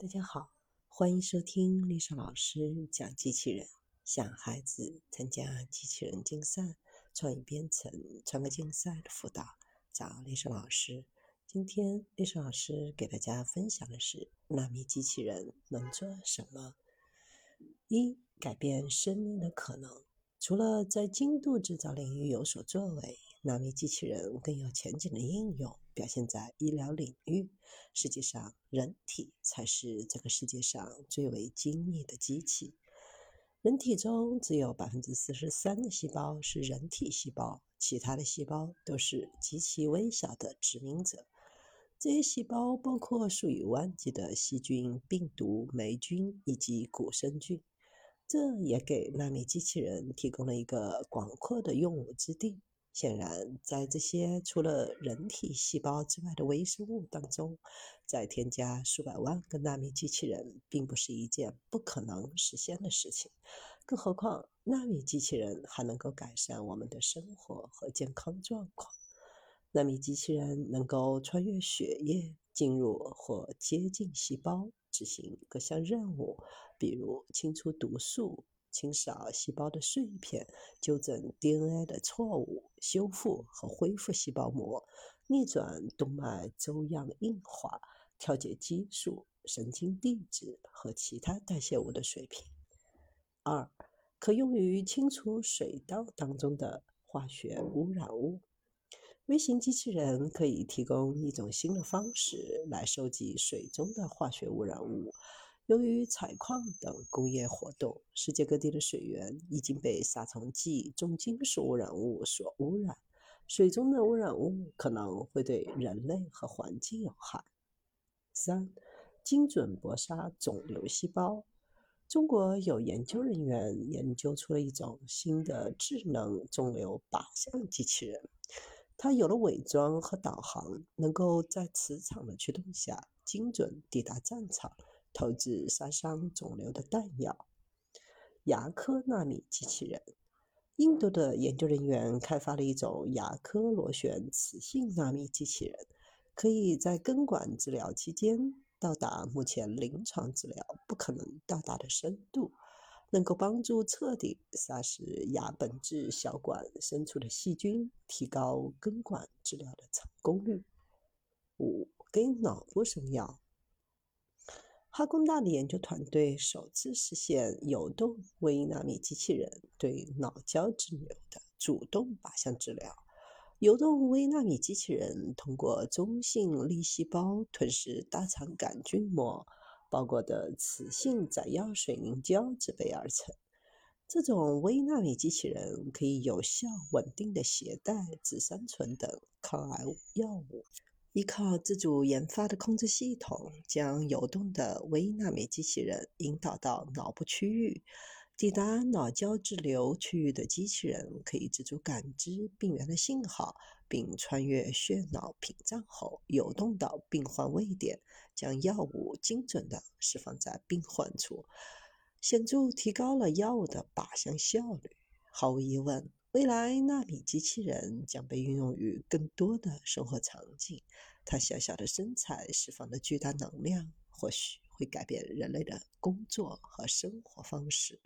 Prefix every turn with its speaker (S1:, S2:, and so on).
S1: 大家好，欢迎收听丽莎老师讲机器人，想孩子参加机器人竞赛、创意编程、创客竞赛的辅导，找丽莎老师。今天丽莎老师给大家分享的是纳米机器人能做什么？一、改变生命的可能。除了在精度制造领域有所作为，纳米机器人更有前景的应用，表现在医疗领域。实际上，人体才是这个世界上最为精密的机器。人体中只有百分之四十三的细胞是人体细胞，其他的细胞都是极其微小的殖民者。这些细胞包括数以万计的细菌、病毒、霉菌以及古生菌。这也给纳米机器人提供了一个广阔的用武之地。显然，在这些除了人体细胞之外的微生物当中，再添加数百万个纳米机器人，并不是一件不可能实现的事情。更何况，纳米机器人还能够改善我们的生活和健康状况。纳米机器人能够穿越血液，进入或接近细胞。执行各项任务，比如清除毒素、清扫细胞的碎片、纠正 DNA 的错误、修复和恢复细胞膜、逆转动脉粥样硬化、调节激素、神经递质和其他代谢物的水平。二，可用于清除水道当中的化学污染物。微型机器人可以提供一种新的方式来收集水中的化学污染物。由于采矿等工业活动，世界各地的水源已经被杀虫剂、重金属污染物所污染。水中的污染物可能会对人类和环境有害。三、精准搏杀肿瘤细胞。中国有研究人员研究出了一种新的智能肿瘤靶向机器人。它有了伪装和导航，能够在磁场的驱动下精准抵达战场，投掷杀伤肿瘤的弹药。牙科纳米机器人，印度的研究人员开发了一种牙科螺旋磁性纳米机器人，可以在根管治疗期间到达目前临床治疗不可能到达的深度。能够帮助彻底杀死牙本质小管深处的细菌，提高根管治疗的成功率。五，给脑部送药。哈工大的研究团队首次实现游动微纳米机器人对脑胶质瘤的主动靶向治疗。游动微纳米机器人通过中性粒细胞吞噬大肠杆菌膜。包裹的磁性载药水凝胶制备而成。这种微纳米机器人可以有效、稳定的携带紫杉醇等抗癌药物。依靠自主研发的控制系统，将游动的微纳米机器人引导到脑部区域。抵达脑胶质瘤区域的机器人可以自主感知病原的信号，并穿越血脑屏障后游动到病患位点，将药物精准地释放在病患处，显著提高了药物的靶向效率。毫无疑问，未来纳米机器人将被运用于更多的生活场景。它小小的身材释放的巨大能量，或许会改变人类的工作和生活方式。